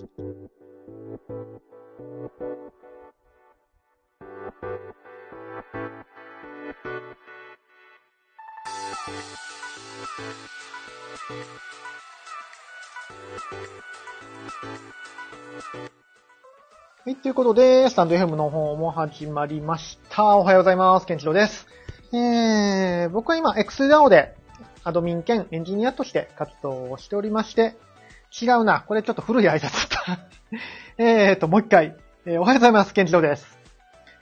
はい、ということで、スタンド FM の方も始まりました。おはようございます。ケンチロです。えー、僕は今、XDAO でアドミン兼エンジニアとして活動をしておりまして、違うな。これちょっと古い挨拶だっ。と、もう一回、えーおはようございます。ケンチロです。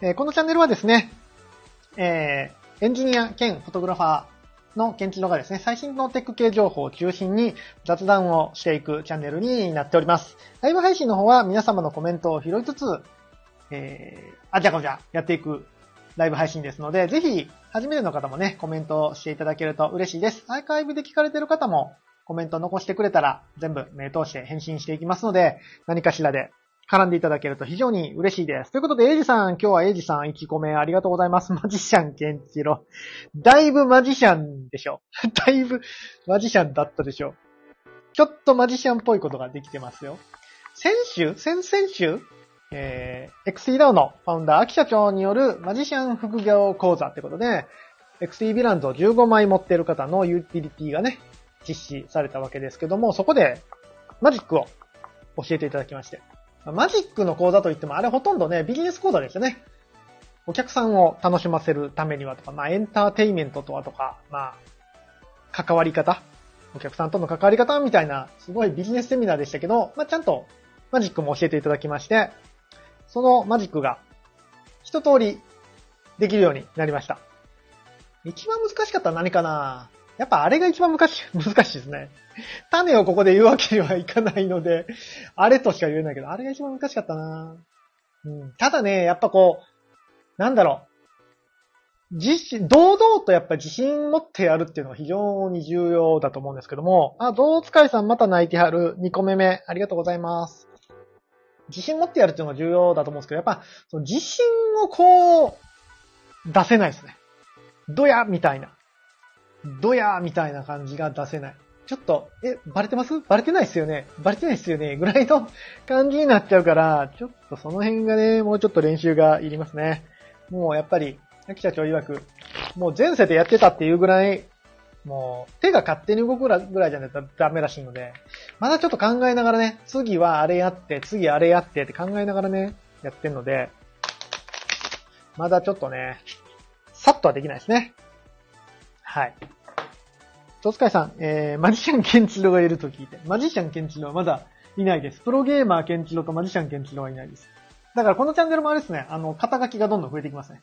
えーこのチャンネルはですね、えー、エンジニア兼フォトグラファーのケンチロがですね、最新のテック系情報を中心に雑談をしていくチャンネルになっております。ライブ配信の方は皆様のコメントを拾いつつ、えー、あじゃこじゃやっていくライブ配信ですので、ぜひ、初めての方もね、コメントをしていただけると嬉しいです。アーカイブで聞かれている方もコメント残してくれたら全部目通して返信していきますので、何かしらで絡んでいただけると非常に嬉しいです。ということで、エイジさん、今日はエイジさん1個目ありがとうございます。マジシャンケンチロ。だいぶマジシャンでしょ。だいぶマジシャンだったでしょ。ちょっとマジシャンっぽいことができてますよ。先週？先々週？えー、XTDAO のファウンダー、秋社長によるマジシャン副業講座ってことで、XT ヴィランズを15枚持ってる方のユーティリティがね、実施されたわけですけども、そこでマジックを教えていただきまして。マジックの講座といっても、あれほとんどね、ビジネス講座ですよね。お客さんを楽しませるためにはとか、まあエンターテイメントとはとか、まあ、関わり方お客さんとの関わり方みたいな、すごいビジネスセミナーでしたけど、まあちゃんとマジックも教えていただきまして、そのマジックが一通りできるようになりました。一番難しかったのは何かな？やっぱあれが一番難しい、難しいですね。種をここで言うわけにはいかないので、あれとしか言えないけど、あれが一番難しかったなうん。ただね、やっぱこう、なんだろう。自信、堂々とやっぱ自信持ってやるっていうのが非常に重要だと思うんですけども、あ、ゾウ使いさんまた泣いてはる。2個目目。ありがとうございます。自信持ってやるっていうのが重要だと思うんですけど、やっぱ、その自信をこう、出せないですね。どやみたいな。どやみたいな感じが出せない。ちょっと、え、バレてます？バレてないっすよねバレてないっすよねぐらいの感じになっちゃうから、ちょっとその辺がね、もうちょっと練習がいりますね。もうやっぱり、秋社長曰く、もう前世でやってたっていうぐらい、もう手が勝手に動くぐらいじゃないとダメらしいので、まだちょっと考えながらね、次はあれやって、次あれやってって考えながらね、やってんので、まだちょっとね、さっとはできないですね。はい。トスカイさん、えー、マジシャンケンチロがいると聞いて、マジシャンケンチロはまだいないです。プロゲーマーケンチロとマジシャンケンチロはいないです。だからこのチャンネルもあれですね、あの、肩書きがどんどん増えていきますね。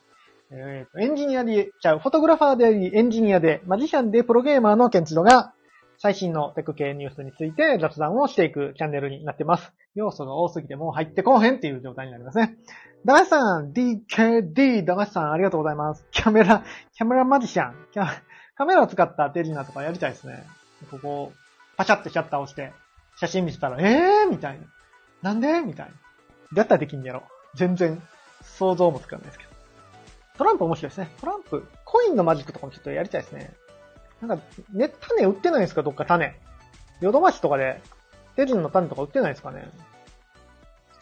えーと、エンジニアで、ちゃう、フォトグラファーであり、エンジニアで、マジシャンでプロゲーマーのケンチロが、最新のテク系ニュースについて雑談をしていくチャンネルになってます。要素が多すぎてもう入ってこうへんっていう状態になりますね。ダマシさん、DKD、ダマシさん、ありがとうございます。キャメラ、キャメラマジシャン、キャカメラを使った手品とかやりたいですね。ここ、パチャってシャッター押して、写真見せたら、えー？みたいな。なんで？みたいな。だったらできんやろ。全然、想像もつかないですけど。トランプ面白いですね。トランプ、コインのマジックとかもちょっとやりたいですね。なんか、ね、種売ってないですか？どっか種。ヨドバシとかで、手品の種とか売ってないですかね？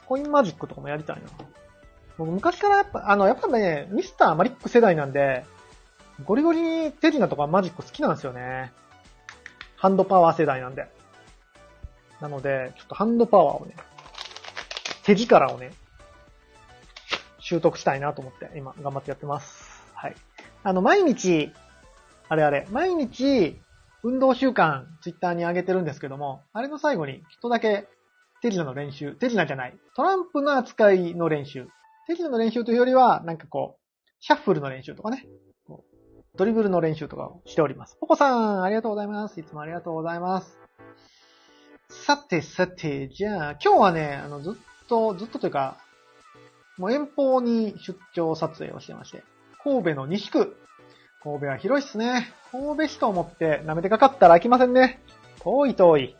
コインマジックとかもやりたいな。僕昔からやっぱ、あの、やっぱね、ミスターマリック世代なんで、ゴリゴリに手品とかマジック好きなんですよね。ハンドパワー世代なんで。なので、ちょっとハンドパワーをね、手力をね、習得したいなと思って、今、頑張ってやってます。はい。あの、毎日、あれあれ、毎日、運動習慣、ツイッターに上げてるんですけども、あれの最後に、ちょっとだけ、手品の練習、手品じゃない、トランプの扱いの練習。手品の練習というよりは、なんかこう、シャッフルの練習とかね、ドリブルの練習とかをしております。ポコさん、ありがとうございます。いつもありがとうございます。さてさて、じゃあ、今日はね、あの、ずっと、ずっとというか、もう遠方に出張撮影をしてまして、神戸の西区。神戸は広いっすね。神戸市と思って舐めてかかったら飽きませんね。遠い遠い。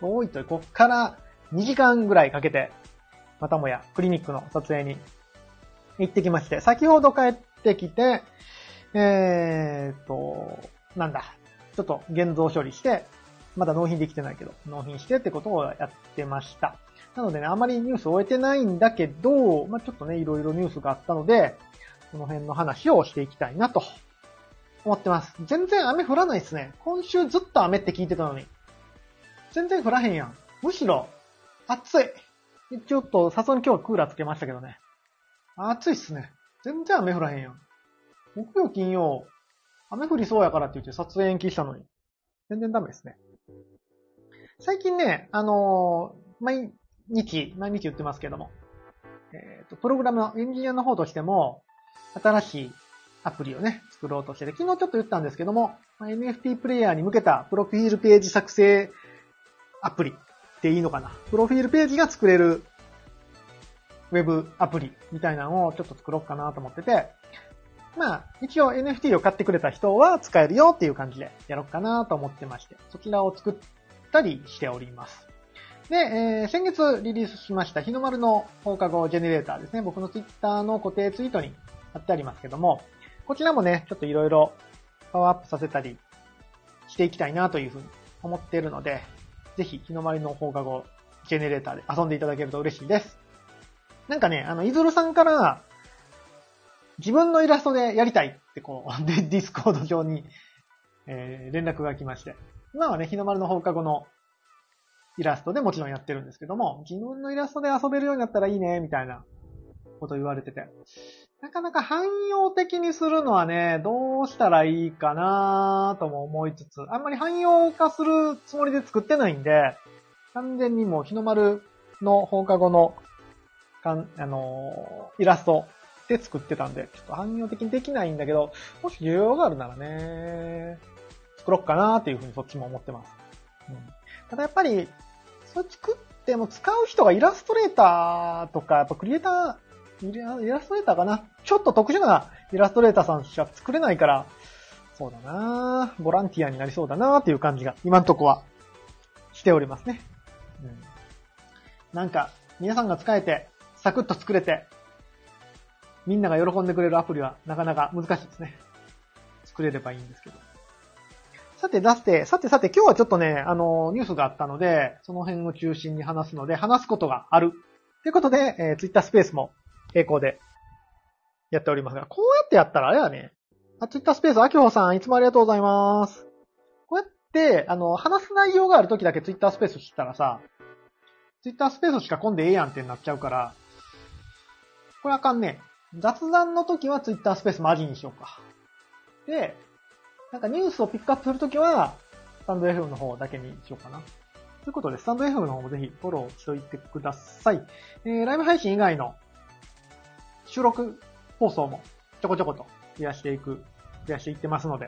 遠い遠い。こっから2時間ぐらいかけて、またもやクリニックの撮影に行ってきまして、先ほど帰ってきて、えーっと、なんだ、ちょっと現像処理して、まだ納品できてないけど、納品してってことをやってました。なのでね、あまりニュース終えてないんだけど、まあ、ちょっとね、いろいろニュースがあったので、この辺の話をしていきたいなと思ってます。全然雨降らないですね。今週ずっと雨って聞いてたのに。全然降らへんやん。むしろ、暑い。ちょっと、さすがに今日はクーラーつけましたけどね。暑いっすね。全然雨降らへんやん。木曜、金曜、雨降りそうやからって言って撮影延期したのに。全然ダメですね。最近ね、あのー、毎日、毎日言ってますけども、えっ、ー、と、プログラムのエンジニアの方としても、新しいアプリをね、作ろうとしてて、昨日ちょっと言ったんですけども、NFT プレイヤーに向けたプロフィールページ作成アプリっていいのかな。プロフィールページが作れるウェブアプリみたいなのをちょっと作ろうかなと思ってて、まあ、一応 NFT を買ってくれた人は使えるよっていう感じでやろうかなと思ってまして、そちらを作ったりしております。で、えー、先月リリースしました日の丸の放課後ジェネレーターですね。僕の Twitter の固定ツイートに貼ってありますけども、こちらもね、ちょっといろいろパワーアップさせたりしていきたいなというふうに思っているので、ぜひ日の丸の放課後ジェネレーターで遊んでいただけると嬉しいです。なんかね、あの、イズルさんから、自分のイラストでやりたいってこう、で、ディスコード上に、えー、連絡が来まして。今はね、日の丸の放課後のイラストでもちろんやってるんですけども、自分のイラストで遊べるようになったらいいね、みたいなこと言われてて。なかなか汎用的にするのはね、どうしたらいいかなとも思いつつ、あんまり汎用化するつもりで作ってないんで、完全にもう日の丸の放課後の、かん、あのー、イラストで作ってたんで、ちょっと汎用的にできないんだけど、もし需要があるならね、作ろっかなっていうふうにそっちも思ってます。うん、ただやっぱり、それ作っても使う人がイラストレーターとか、やっぱクリエイター、イラストレーターかなちょっと特殊なイラストレーターさんしか作れないから、そうだなボランティアになりそうだなっていう感じが、今んとこは、しておりますね。うん。なんか、皆さんが使えて、サクッと作れて、みんなが喜んでくれるアプリはなかなか難しいですね。作れればいいんですけど。さて、出して、さてさて、今日はちょっとね、あの、ニュースがあったので、その辺を中心に話すので、話すことがある。ということで、えー、Twitter スペースも並行でやっておりますが、こうやってやったらあれはね、あ、Twitter スペース、あきほさん、いつもありがとうございます。こうやって、あの、話す内容がある時だけ Twitter スペースしたらさ、Twitter スペースしか混んでええやんってなっちゃうから、これあかんね。雑談の時は Twitter スペースマジにしようか。で、なんかニュースをピックアップするときは、スタンド FM の方だけにしようかな。ということで、スタンド FM の方もぜひフォローしといてください。えー、ライブ配信以外の収録放送もちょこちょこと増やしていく、増やしていってますので、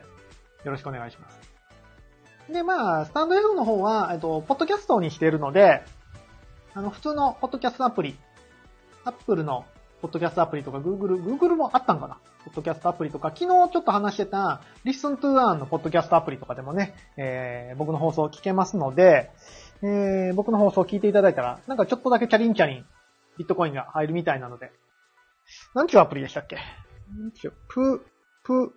よろしくお願いします。で、まあ、スタンド F の方は、えっと、ポッドキャストにしているので、あの、普通のポッドキャストアプリ、Apple のポッドキャストアプリとか Google、Google もあったんかな？ポッドキャストアプリとか、昨日ちょっと話してた Listen to Earn のポッドキャストアプリとかでもね、えー、僕の放送聞けますので、えー、僕の放送聞いていただいたら、なんかちょっとだけチャリンチャリン、ビットコインが入るみたいなので、なんちゅうアプリでしたっけ？なんちゅう、プ、プ、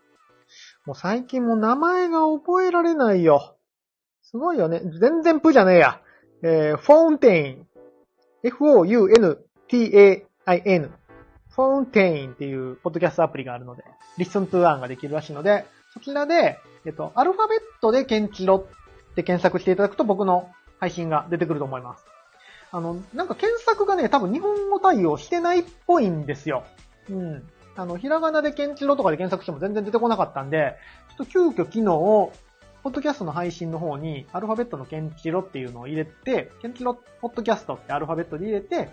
もう最近もう名前が覚えられないよ。すごいよね。全然プじゃねえや。えー、フォーンテイン。F-O-U-N-T-A-I-N。フォンテインっていうポッドキャストアプリがあるので、Listen to Earn ができるらしいので、そちらで、えっと、アルファベットでケンチロって検索していただくと僕の配信が出てくると思います。あの、なんか検索がね、多分日本語対応してないっぽいんですよ。うん。あの、ひらがなでケンチロとかで検索しても全然出てこなかったんで、ちょっと急遽機能を、ポッドキャストの配信の方に、アルファベットのケンチロっていうのを入れて、ケンチロポッドキャストってアルファベットで入れて、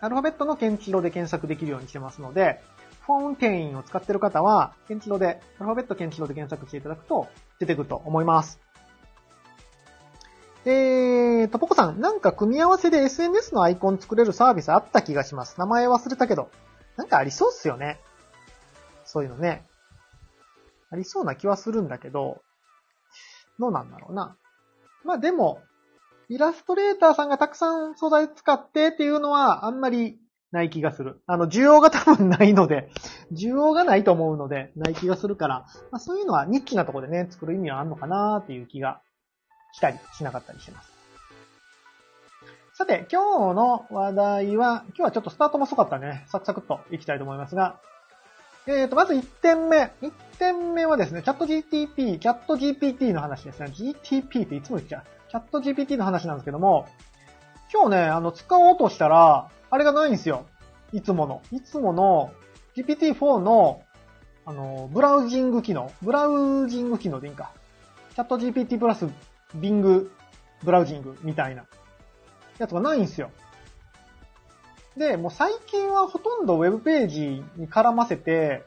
アルファベットのケンチロで検索できるようにしてますので、フォンテインを使ってる方は、ケンチロで、アルファベットケンチロで検索していただくと出てくると思います。えーと、ポコさん、なんか組み合わせで SNS のアイコン作れるサービスあった気がします。名前忘れたけど。なんかありそうっすよね。そういうのね。ありそうな気はするんだけど、どうなんだろうな。まあでも、イラストレーターさんがたくさん素材使ってっていうのはあんまりない気がする。あの、需要が多分ないので、需要がないと思うので、ない気がするから、まあそういうのはニッチなところでね、作る意味はあるのかなっていう気がしたりしなかったりします。さて、今日の話題は、今日はちょっとスタートも遅かったね。サクサクっといきたいと思いますが、えーと、まず1点目。1点目はですね、チャット GTP、チャット GPT の話ですね。GTP っていつも言っちゃう。チャット GPT の話なんですけども、今日ね、あの、使おうとしたら、あれがないんですよ。いつもの。いつもの GPT-4 の、あの、ブラウジング機能。ブラウジング機能でいいんか。チャット GPT プラス Bing ブラウジングみたいなやつがないんですよ。で、もう最近はほとんどウェブページに絡ませて、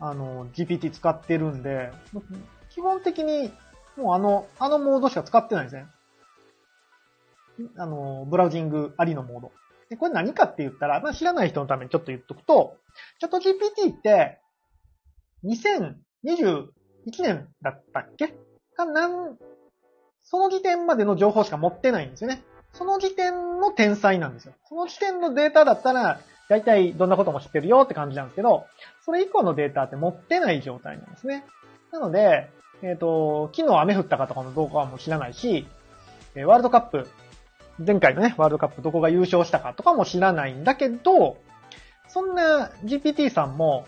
あの、GPT 使ってるんで、基本的にもうあの、あのモードしか使ってないですね。あの、ブラウジングありのモード。で、これ何かって言ったら、まあ、知らない人のためにちょっと言っとくと、チャット GPT って、2021年だったっけ？かなん、その時点までの情報しか持ってないんですよね。その時点の天才なんですよ。その時点のデータだったら、だいたいどんなことも知ってるよって感じなんですけど、それ以降のデータって持ってない状態なんですね。なので、えっ、ー、と、昨日雨降ったかとかの動画はもう知らないし、えワールドカップ、前回のね、ワールドカップどこが優勝したかとかも知らないんだけど、そんな GPT さんも、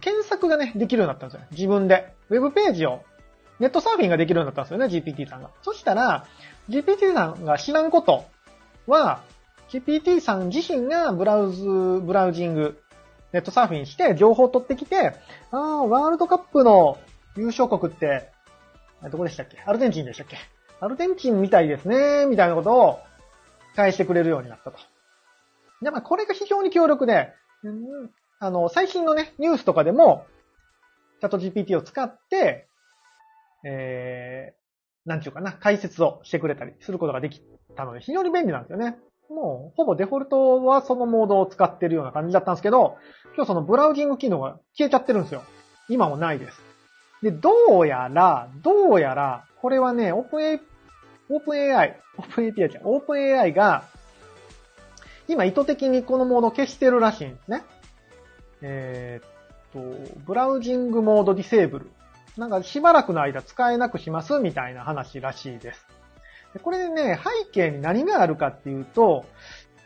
検索がね、できるようになったんですよ。自分で。ウェブページを、ネットサーフィンができるようになったんですよね、GPT さんが。そしたら、GPT さんが知らんことは、GPT さん自身がブラウズ、ブラウジング、ネットサーフィンして情報を取ってきて、ああ、ワールドカップの優勝国って、どこでしたっけ？アルゼンチンでしたっけ？アルゼンチンみたいですね、みたいなことを返してくれるようになったと。で、まあ、これが非常に強力で、うん、あの、最新のね、ニュースとかでも、チャット GPT を使って、えー、なんちゅうかな、解説をしてくれたりすることができたので、非常に便利なんですよね。もう、ほぼデフォルトはそのモードを使ってるような感じだったんですけど、今日そのブラウジング機能が消えちゃってるんですよ。今もないです。で、どうやら、どうやら、これはね、オープン A、オープン AI、オープン API じゃん、オープン AI が、今意図的にこのモードを消してるらしいんですね。えー、っと、ブラウジングモードディセーブル。なんかしばらくの間使えなくしますみたいな話らしいです。でこれでね、背景に何があるかっていうと、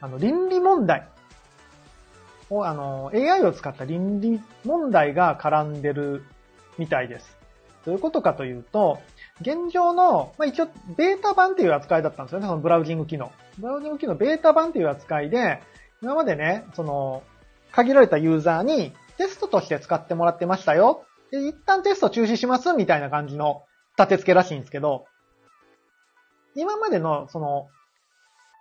あの、倫理問題を。あの、AI を使った倫理問題が絡んでるみたいです。どういうことかというと、現状の、まあ、一応、ベータ版っていう扱いだったんですよね、そのブラウジング機能。ブラウジング機能ベータ版っていう扱いで、今までね、その、限られたユーザーにテストとして使ってもらってましたよ。で、一旦テスト中止しますみたいな感じの立て付けらしいんですけど、今までのその、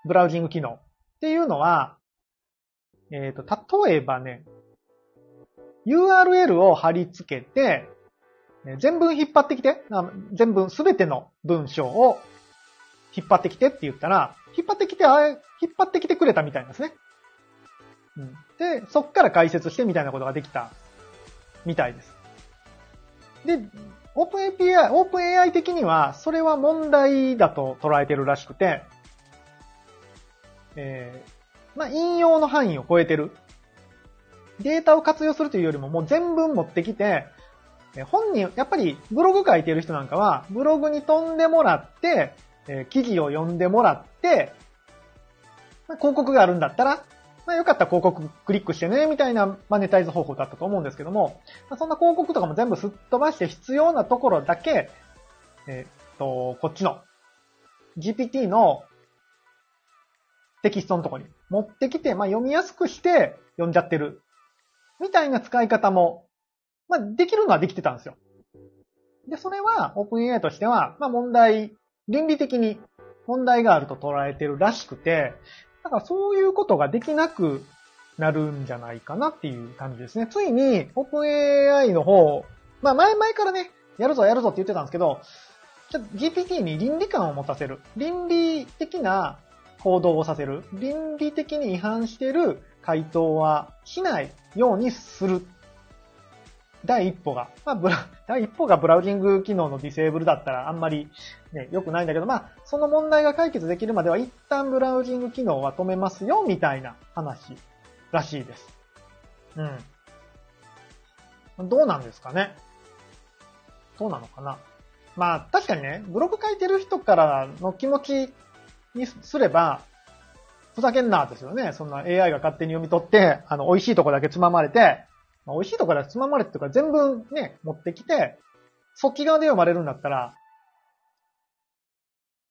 ブラウジング機能っていうのは、えっ、ー、と、例えばね、URL を貼り付けて、全文引っ張ってきて、全文すべての文章を引っ張ってきてって言ったら、引っ張ってきて、あれ、引っ張ってきてくれたみたいなんですね。うん、で、そっから解説してみたいなことができたみたいです。で、オープン API、オープン AI 的には、それは問題だと捉えてるらしくて、えー、まあ、引用の範囲を超えてる。データを活用するというよりも、もう全文持ってきて、本人、やっぱりブログ書いてる人なんかは、ブログに飛んでもらって、えー、記事を読んでもらって、まあ、広告があるんだったら、まあ、よかったら広告クリックしてね、みたいなマネタイズ方法だったと思うんですけども、まあ、そんな広告とかも全部すっ飛ばして必要なところだけ、え、っと、こっちの GPT のテキストのとこに持ってきて、まあ、読みやすくして読んじゃってる。みたいな使い方も、まあ、できるのはできてたんですよ。で、それは OpenAI としては、まあ、問題、倫理的に問題があると捉えてるらしくて、だからそういうことができなくなるんじゃないかなっていう感じですね。ついに OpenAI の方、まあ前々からね、やるぞやるぞって言ってたんですけど、ちょっと GPT に倫理観を持たせる。倫理的な行動をさせる。倫理的に違反してる回答はしないようにする第一歩が、まあ、ブラ、第一歩がブラウジング機能のディセーブルだったらあんまりね、良くないんだけど、まあ、その問題が解決できるまでは一旦ブラウジング機能は止めますよ、みたいな話らしいです。うん。どうなんですかね？どうなのかな？まあ、確かにね、ブログ書いてる人からの気持ちにすれば、ふざけんなですよね。そんな AI が勝手に読み取って、あの、美味しいとこだけつままれて、まあ、美味しいとこだけつままれてとか全部ね、持ってきて、そっち側で読まれるんだったら、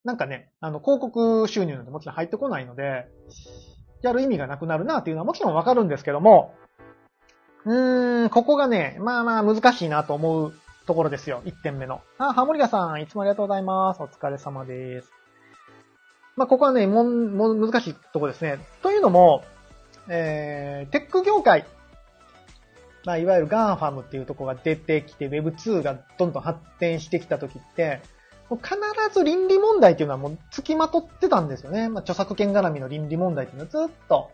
なんかね、あの、広告収入なんてもちろん入ってこないので、やる意味がなくなるなっていうのはもちろんわかるんですけども、うーん、ここがね、まあまあ難しいなと思うところですよ。1点目の。あ、ハモリガさん、いつもありがとうございます。お疲れ様です。まあ、ここはね、もん、も、難しいとこですね。というのも、えー、テック業界、まあ、いわゆるガンファムっていうとこが出てきて、Web2 がどんどん発展してきた時って、もう必ず倫理問題っていうのはもう付きまとってたんですよね。まあ、著作権絡みの倫理問題っていうのはずっと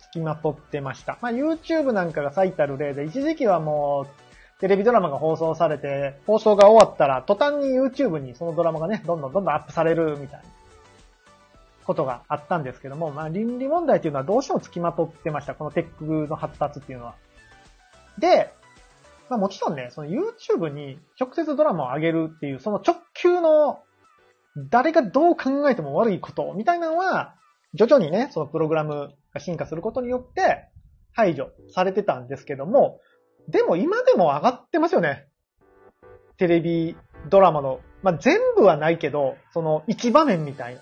付きまとってました。まあ、YouTube なんかが最たる例で、一時期はもう、テレビドラマが放送されて、放送が終わったら、途端に YouTube にそのドラマがね、どんどんどんどんアップされるみたいなことがあったんですけども、まあ、倫理問題っていうのはどうしても付きまとってました。このテックの発達っていうのは。で、まあもちろんね、その YouTube に直接ドラマを上げるっていう、その直球の誰がどう考えても悪いことみたいなのは、徐々にね、そのプログラムが進化することによって排除されてたんですけども、でも今でも上がってますよね。テレビドラマの、まあ、全部はないけど、その一場面みたいな。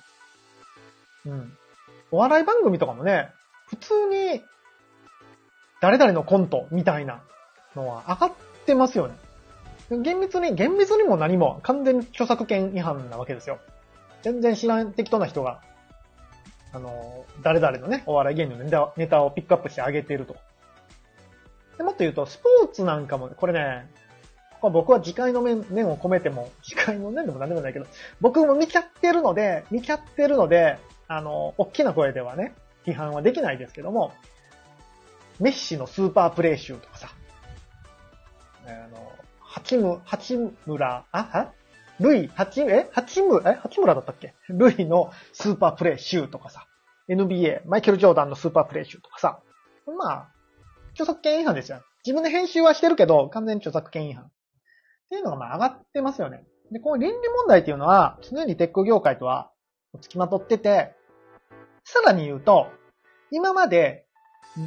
うん。お笑い番組とかもね、普通に、誰々のコントみたいなのは上がってますよね。厳密に、厳密にも何も完全に著作権違反なわけですよ。全然知らん適当な人が、あの、誰々のね、お笑い芸人のネタネタをピックアップしてあげてると。でもっと言うと、スポーツなんかも、これね、ここ僕は自戒の面を込めても、自戒の面でも何でもないけど、僕も見ちゃってるので、見ちゃってるので、あの、大きな声ではね、批判はできないですけども、メッシのスーパープレイ集とかさ、あの、八村、八村、あ、はルイ、八、え？八村、え？八村だったっけ？ルイのスーパープレイ集とかさ、NBA、マイケル・ジョーダンのスーパープレイ集とかさ、まあ、著作権違反ですよ。自分で編集はしてるけど、完全に著作権違反。っていうのがまあ上がってますよね。で、この倫理問題っていうのは、常にテック業界とは付きまとってて、さらに言うと、今まで、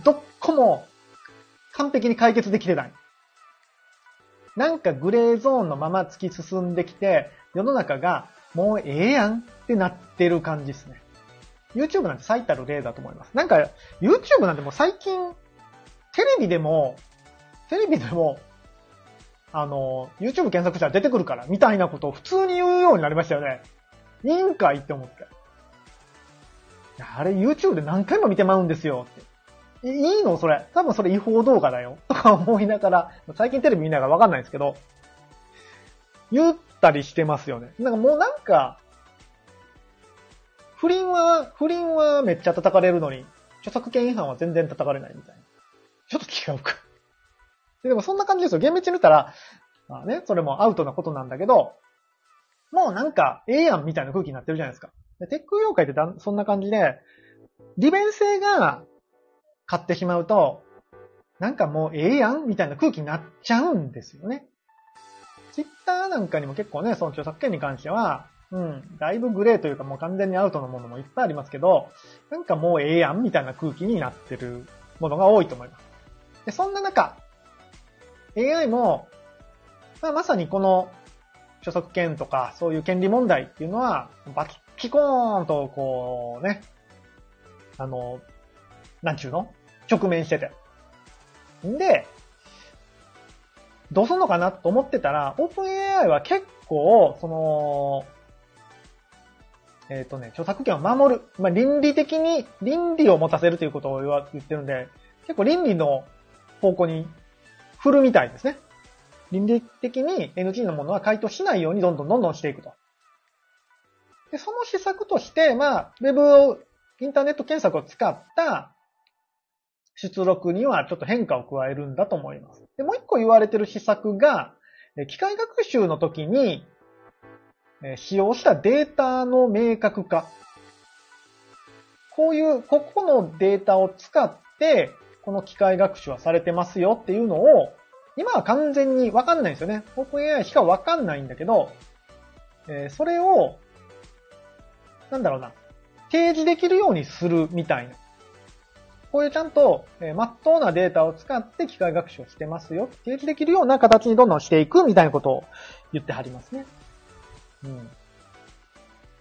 どっこも完璧に解決できてない。なんかグレーゾーンのまま突き進んできて、世の中がもうええやんってなってる感じですね。YouTube なんて最たる例だと思います。なんか、YouTube なんてもう最近、テレビでも、テレビでも、あの、YouTube 検索したら出てくるから、みたいなことを普通に言うようになりましたよね。いいんかいって思って。あれ YouTube で何回も見てまうんですよって。いいのそれ。多分それ違法動画だよ。とか思いながら、最近テレビ見ながらわかんないんですけど、言ったりしてますよね。なんかもうなんか、不倫は、不倫はめっちゃ叩かれるのに、著作権違反は全然叩かれないみたいな。ちょっと違うか。ででもそんな感じですよ。厳密に見たら、まあね、それもアウトなことなんだけど、もうなんか、ええやんみたいな空気になってるじゃないですか。でテック業界ってだそんな感じで、利便性が買ってしまうと、なんかもうええやんみたいな空気になっちゃうんですよね。ツイッターなんかにも結構ね、その著作権に関しては、うん、だいぶグレーというかもう完全にアウトのものもいっぱいありますけど、なんかもうええやんみたいな空気になってるものが多いと思います。で、そんな中、AI も、まあ、まさにこの著作権とかそういう権利問題っていうのは、バキコーンとこうね、あの、なんちゅうの？直面してて。んで、どうすんのかなと思ってたら、オープン AI は結構、その、えっ、ー、とね、著作権を守る。まあ、倫理的に、倫理を持たせるということを言ってるんで、結構倫理の方向に振るみたいですね。倫理的に NG のものは回答しないようにどんどんどんどんしていくと。で、その施策として、まあ、ウェブ、インターネット検索を使った出力にはちょっと変化を加えるんだと思います。で、もう一個言われてる施策が、機械学習の時に、使用したデータの明確化。こういう、ここのデータを使って、この機械学習はされてますよっていうのを、今は完全にわかんないんですよね。OpenAI しかわかんないんだけど、え、それを、なんだろうな、提示できるようにするみたいな。こういうちゃんと、えー、真っ当なデータを使って機械学習をしてますよ。提示できるような形にどんどんしていくみたいなことを言ってはりますね。うん。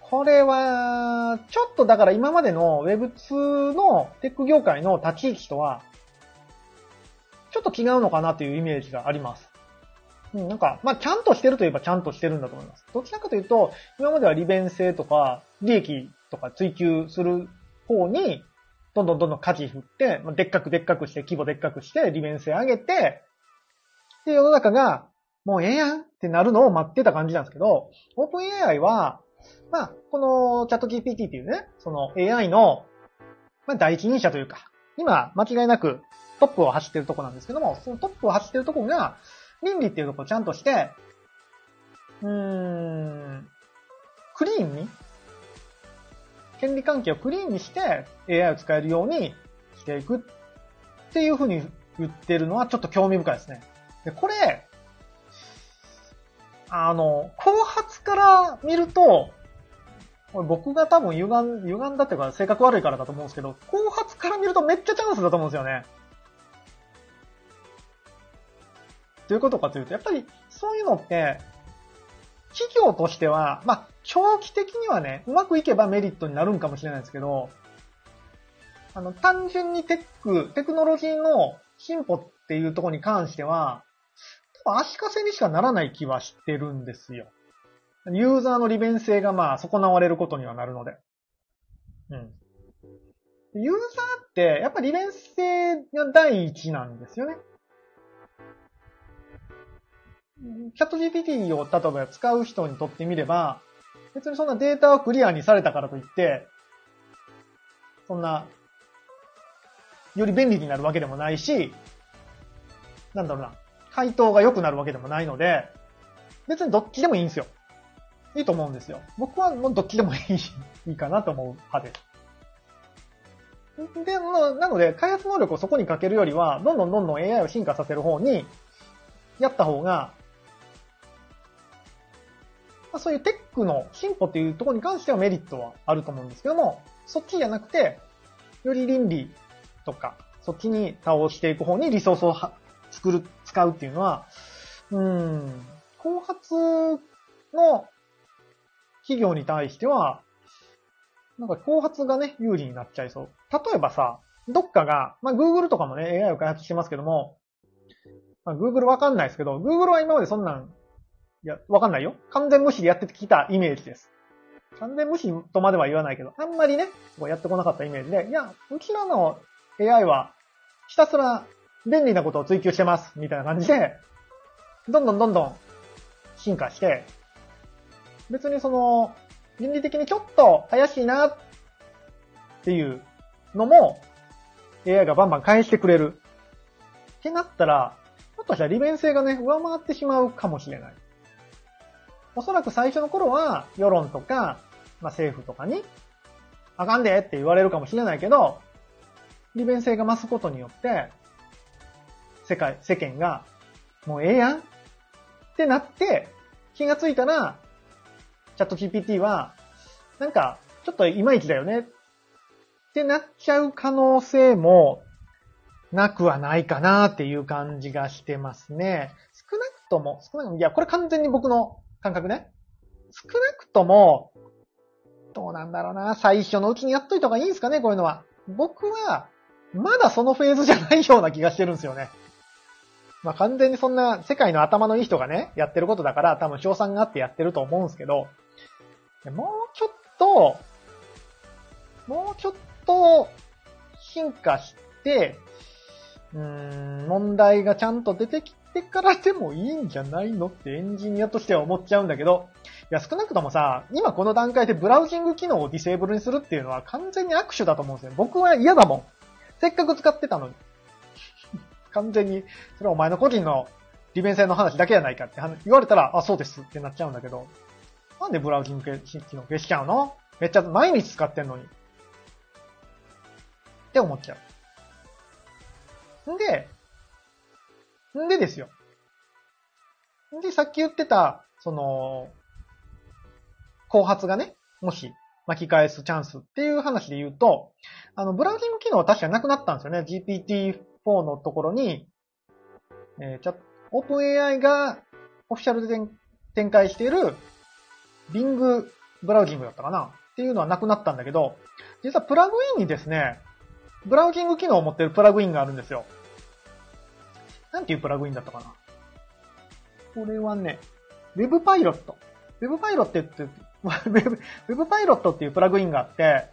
これは、ちょっとだから今までの Web2 のテック業界の立ち位置とは、ちょっと違うのかなというイメージがあります。うん、なんか、まあ、ちゃんとしてるといえばちゃんとしてるんだと思います。どちらかというと、今までは利便性とか、利益とか追求する方にどんどんどんどん舵振って、まあ、でっかくでっかくして、規模でっかくして、利便性上げて、で、世の中が、もうええやんってなるのを待ってた感じなんですけど、オープン AI は、まあ、このチャット GPT っていうね、その AI の、まあ、第一人者というか、今、間違いなくトップを走ってるとこなんですけども、そのトップを走ってるとこが、倫理っていうとこをちゃんとして、うーん、クリーンに権利関係をクリーンにして AI を使えるようにしていくっていうふうに言ってるのはちょっと興味深いですね。で、これ、あの、後発から見ると、これ僕が多分歪ん、歪んだっていうか性格悪いからだと思うんですけど、後発から見るとめっちゃチャンスだと思うんですよね。どういうことかというと、やっぱりそういうのって、企業としては、まあ、長期的にはね、うまくいけばメリットになるんかもしれないですけど、あの、単純にテック、テクノロジーの進歩っていうところに関しては、多分足かせにしかならない気はしてるんですよ。ユーザーの利便性がまあ損なわれることにはなるので。うん。ユーザーって、やっぱ利便性が第一なんですよね。チャット GPT を例えば使う人にとってみれば、別にそんなデータをクリアにされたからといって、そんな、より便利になるわけでもないし、なんだろうな、回答が良くなるわけでもないので、別にどっちでもいいんですよ。いいと思うんですよ。僕はもうどっちでもいい、いいかなと思う派です。で、なので、開発能力をそこにかけるよりは、どんどんどんどん AI を進化させる方に、やった方が、まあ、そういうテックの進歩っていうところに関してはメリットはあると思うんですけども、そっちじゃなくて、より倫理とか、そっちに倒していく方にリソースを作る、使うっていうのは、うん、後発の企業に対しては、なんか後発がね、有利になっちゃいそう。例えばさ、どっかが、まあ Google とかもね、AI を開発してますけども、まあ Google わかんないですけど、Google は今までそんなんいや、わかんないよ。完全無視でやってきたイメージです。完全無視とまでは言わないけど、あんまりね、やってこなかったイメージで、いや、うちらの AI は、ひたすら便利なことを追求してます、みたいな感じで、どんどんどんどん進化して、別にその、倫理的にちょっと怪しいなっていうのも、AI がバンバン返してくれる。ってなったら、もっとしたら利便性がね、上回ってしまうかもしれない。おそらく最初の頃は、世論とか、まあ、政府とかに、あかんでって言われるかもしれないけど、利便性が増すことによって、世界、世間が、もうええやんってなって、気がついたら、チャット GPT は、なんか、ちょっといまいちだよねってなっちゃう可能性もなくはないかなっていう感じがしてますね。少なくとも、少なくとも、いや、これ完全に僕の感覚ね。少なくとも、どうなんだろうな。最初のうちにやっといた方がいいんですかね、こういうのは。僕は、まだそのフェーズじゃないような気がしてるんですよね。まあ完全にそんな世界の頭のいい人がね、やってることだから多分賞賛があってやってると思うんですけど、もうちょっと、もうちょっと進化して、うーん、問題がちゃんと出てきってからでもいいんじゃないのってエンジニアとしては思っちゃうんだけど、いや、少なくともさ、今この段階でブラウジング機能をディセーブルにするっていうのは完全に握手だと思うんですよ。僕は嫌だもん。せっかく使ってたのに。完全に、それはお前の個人の利便性の話だけじゃないかって言われたら、あ、そうですってなっちゃうんだけど、なんでブラウジング機能消しちゃうの？めっちゃ毎日使ってんのに。って思っちゃう。んで、んでですよ。で、さっき言ってた、その、後発がね、もし巻き返すチャンスっていう話で言うと、あの、ブラウジング機能は確かなくなったんですよね。GPT-4 のところに、えー、チャオープン AI がオフィシャルで展開している Bing ブラウジングだったかな？っていうのはなくなったんだけど、実はプラグインにですね、ブラウジング機能を持ってるプラグインがあるんですよ。なんていうプラグインだったかな？これはね、Web パイロット。Web パイロットって、Web, パイロットっていうプラグインがあって、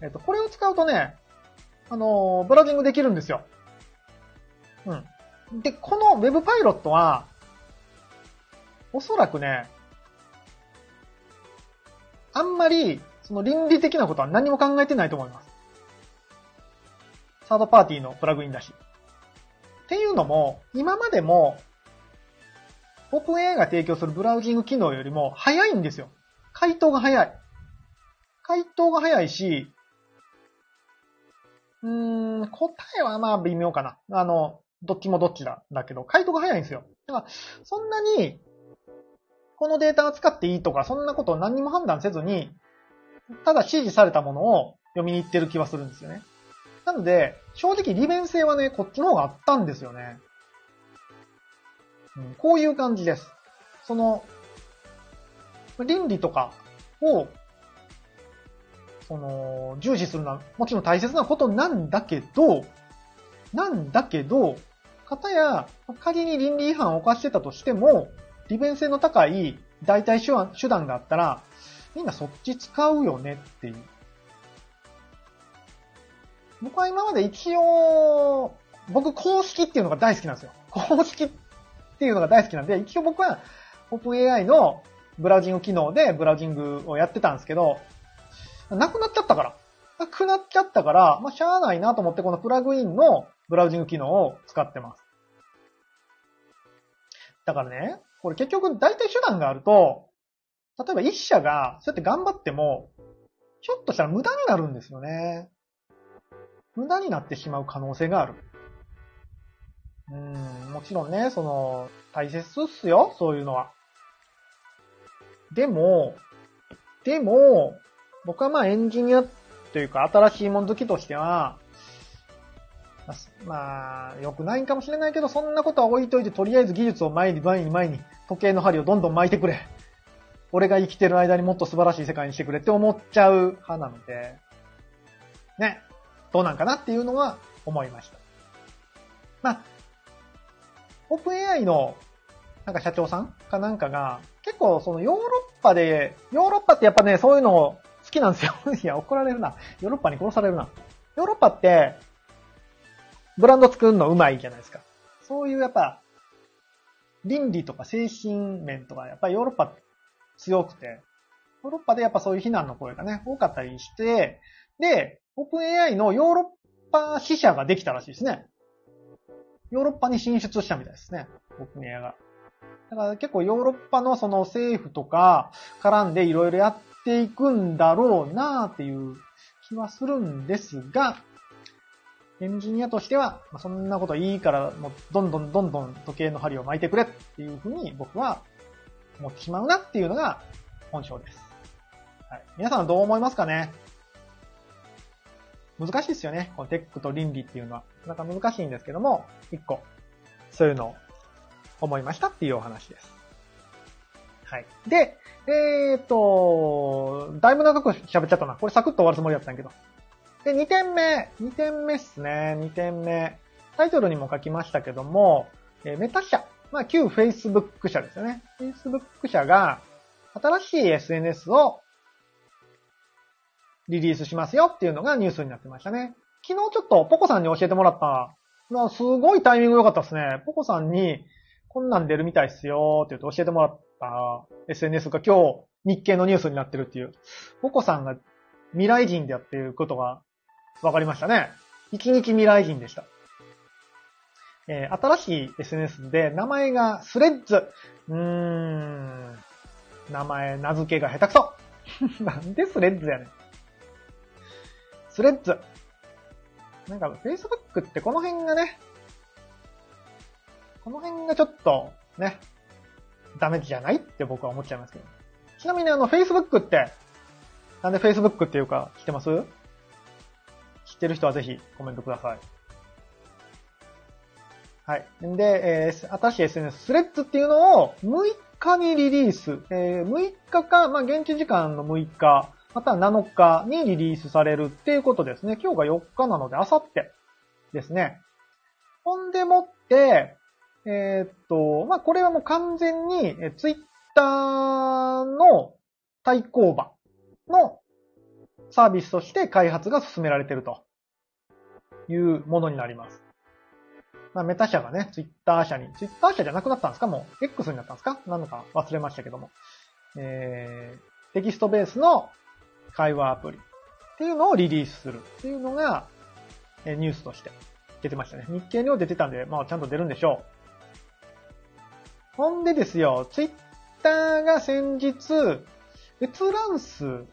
えっと、これを使うとね、あの、ブラウジングできるんですよ。うん。で、この Web パイロットは、おそらくね、あんまり、その倫理的なことは何も考えてないと思います。サードパーティーのプラグインだし。っていうのも、今までも、OpenAI が提供するブラウジング機能よりも早いんですよ。回答が早い。回答が早いし、うーん、答えはまあ微妙かな。あの、どっちもどっちだ。だけど、回答が早いんですよ。だから、そんなに、このデータを使っていいとか、そんなことを何にも判断せずに、ただ指示されたものを読みに行ってる気はするんですよね。なので、正直利便性はね、こっちの方があったんですよね。うん、こういう感じです。その、倫理とかを、その、重視するのはもちろん大切なことなんだけど、なんだけど、方や、仮に倫理違反を犯してたとしても、利便性の高い代替手段があったら、みんなそっち使うよねっていう。僕は今まで一応、僕公式っていうのが大好きなんですよ。公式っていうのが大好きなんで、一応僕は OpenAI のブラウジング機能でブラウジングをやってたんですけど、なくなっちゃったから。なくなっちゃったから、まあ、しゃあないなと思ってこのプラグインのブラウジング機能を使ってます。だからね、これ結局代替手段があると、例えば一社がそうやって頑張っても、ひょっとしたら無駄になるんですよね。無駄になってしまう可能性がある。うん、もちろんね、その、大切っすよ、そういうのは。でも、でも、僕はまあエンジニアというか新しいもの好きとしては、まあ、良くないんかもしれないけど、そんなことは置いといて、とりあえず技術を前に前に前に、時計の針をどんどん巻いてくれ。俺が生きてる間にもっと素晴らしい世界にしてくれって思っちゃう派なので、ね、どうなんかなっていうのは思いました。まあ、オープン AI のなんか社長さんかなんかが、結構そのヨーロッパで、ヨーロッパってやっぱね、そういうの好きなんですよ。いや、怒られるな。ヨーロッパに殺されるな。ヨーロッパって、ブランド作るのうまいじゃないですか。そういうやっぱ、倫理とか精神面とか、やっぱりヨーロッパ強くて、ヨーロッパでやっぱそういう非難の声がね、多かったりして、で、オープン AI のヨーロッパ支社ができたらしいですね。ヨーロッパに進出したみたいですね。オープン AI が。だから結構ヨーロッパのその政府とか絡んでいろいろやっていくんだろうなっていう気はするんですが、エンジニアとしては、そんなこといいから、もうどんどんどんどん時計の針を巻いてくれっていうふうに僕は思ってしまうなっていうのが本性です。はい。皆さんはどう思いますかね難しいですよね。このテックと倫理っていうのは。なんか難しいんですけども、一個、そういうのを思いましたっていうお話です。はい。で、えー、っと、だいぶ長く喋っちゃったな。これサクッと終わるつもりだったんだけど。で、2点目。2点目っすね。2点目。タイトルにも書きましたけども、えメタ社。まあ、旧 Facebook 社ですよね。Facebook 社が新しい SNS をリリースしますよっていうのがニュースになってましたね。昨日ちょっとポコさんに教えてもらった、まあ、すごいタイミング良かったですね。ポコさんに、こんなん出るみたいっすよって言うと教えてもらった SNS が今日日経のニュースになってるっていう。ポコさんが未来人であっていうことが分かりましたね。一日未来人でした。えー、新しい SNS で名前がスレッズ。うーん。名前、名付けが下手くそ。なんでスレッズやねん。スレッズ。なんか Facebook ってこの辺がね、この辺がちょっとね、ダメじゃないって僕は思っちゃいますけど。ちなみにあの Facebook って、なんで Facebook っていうか知ってます？知ってる人はぜひコメントください。はい。で、えー、新しい SNS スレッズっていうのを6日にリリース。えー、6日か、まあ、現地時間の6日、また7日にリリースされるっていうことですね。今日が4日なので、あさってですね。ほんでもって、えー、っと、まあ、これはもう完全に、えツイッターの対抗馬のサービスとして開発が進められているというものになります。まあ、メタ社がね、ツイッター社に、ツイッター社じゃなくなったんですか？もう X になったんですか？なのか忘れましたけども。えー、テキストベースの会話アプリっていうのをリリースするっていうのが、えニュースとして出てましたね。日経にも出てたんで、まあちゃんと出るんでしょう。ほんでですよ、ツイッターが先日、閲覧数、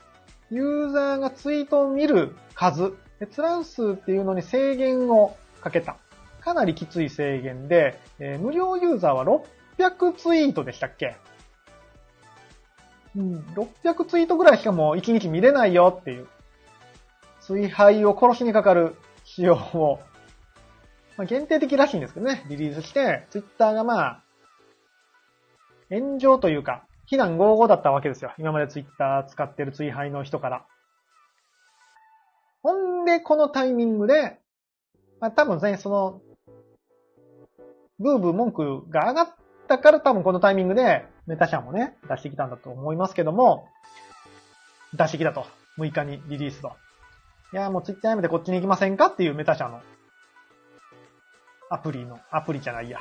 ユーザーがツイートを見る数、閲覧数っていうのに制限をかけた。かなりきつい制限で、えー、無料ユーザーは600ツイートでしたっけうん、600ツイートぐらいしかもう1日見れないよっていう、追廃を殺しにかかる仕様を、まあ、限定的らしいんですけどね、リリースして、ツイッターがまあ、炎上というか、非難合々だったわけですよ。今までツイッター使ってる追廃の人から。ほんで、このタイミングで、まあ多分ね、その、ブーブー文句が上がったから多分このタイミングでメタ社もね、出してきたんだと思いますけども、出してきたと。6日にリリースと。いや、もうツイッターやめてこっちに行きませんかっていうメタ社のアプリの、アプリじゃないや。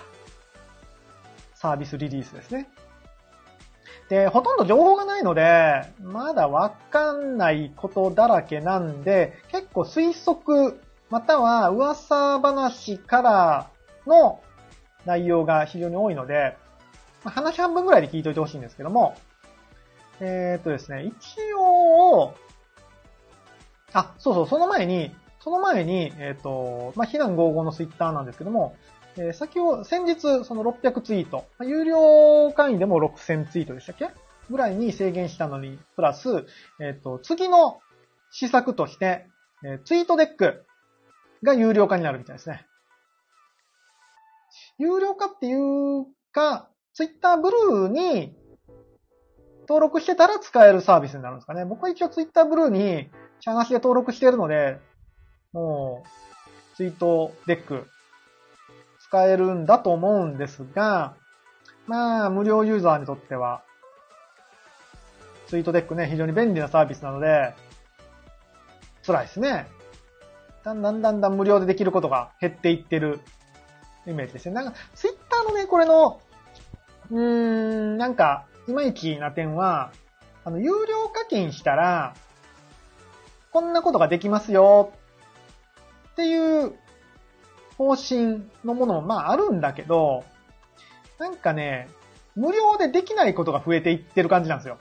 サービスリリースですね。で、ほとんど情報がないので、まだわかんないことだらけなんで、結構推測、または噂話からの内容が非常に多いので、まあ、話半分ぐらいで聞いといてほしいんですけども、えー、っとですね、一応、あ、そうそう、その前に、その前に、えっ、と、まあ、避難合々のツイッターなんですけども、えー、先を、先日、その600ツイート、まあ、有料会員でも6000ツイートでしたっけ？ぐらいに制限したのに、プラス、えっ、と、次の施策として、え、ツイートデックが有料化になるみたいですね。有料化っていうか、ツイッターブルーに登録してたら使えるサービスになるんですかね。僕は一応ツイッターブルーにチャナシで登録してるので、もう、ツイートデック使えるんだと思うんですが、まあ、無料ユーザーにとっては、ツイートデックね、非常に便利なサービスなので、辛いですね。だんだんだんだん無料でできることが減っていってるイメージですね。なんか、ツイッターのね、これの、うーん、なんか、いまいちな点は、あの、有料課金したら、こんなことができますよ、っていう方針のものも、まああるんだけど、なんかね、無料でできないことが増えていってる感じなんですよ。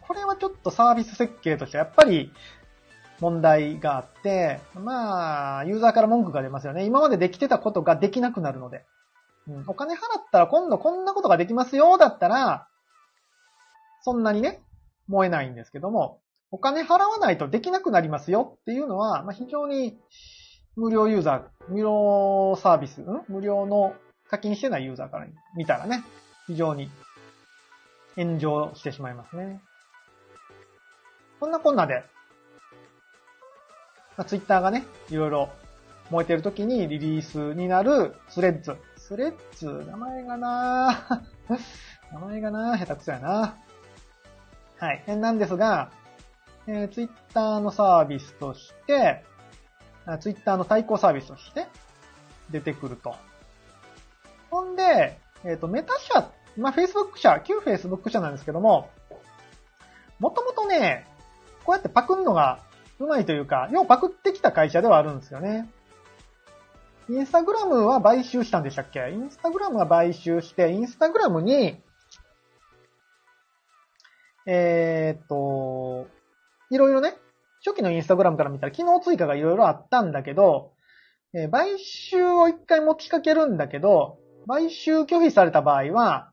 これはちょっとサービス設計としてやっぱり問題があって、まあ、ユーザーから文句が出ますよね。今までできてたことができなくなるので。お金払ったら今度こんなことができますよ、だったら、そんなにね、燃えないんですけども、お金払わないとできなくなりますよっていうのは、まあ、非常に無料ユーザー、無料サービス、ん？無料の課金してないユーザーから見たらね、非常に炎上してしまいますね。こんなこんなで、まあ、ツイッターがね、いろいろ燃えてる時にリリースになるスレッズ。スレッズ、名前がな 名前がな下手くそやなはい。なんですが、えー、ツイッターのサービスとして、ツイッターの対抗サービスとして出てくると。ほんで、えっ、ー、と、メタ社、まあ、Facebook 社、旧 Facebook 社なんですけども、もともとね、こうやってパクるのがうまいというか、ようパクってきた会社ではあるんですよね。インスタグラムは買収したんでしたっけ？インスタグラムは買収して、インスタグラムに、えー、っと、いろいろね、初期のインスタグラムから見たら機能追加がいろいろあったんだけど、えー、買収を一回持ちかけるんだけど、買収拒否された場合は、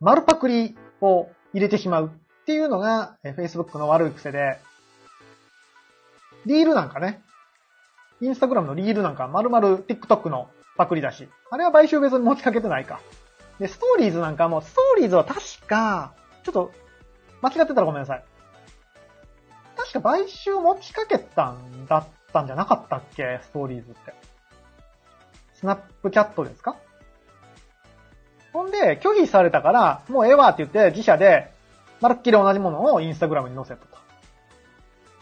丸パクリを入れてしまうっていうのが、えー、Facebook の悪い癖で、リールなんかね、インスタグラムのリールなんか丸々 TikTok のパクリだし、あれは買収別に持ちかけてないか。で、ストーリーズなんかも、ストーリーズは確か、ちょっと、間違ってたらごめんなさい。確か買収持ちかけたんだったんじゃなかったっけ？ストーリーズって。スナップチャットですか？ほんで、拒否されたから、もうええわって言って自社で、まるっきり同じものをインスタグラムに載せたと。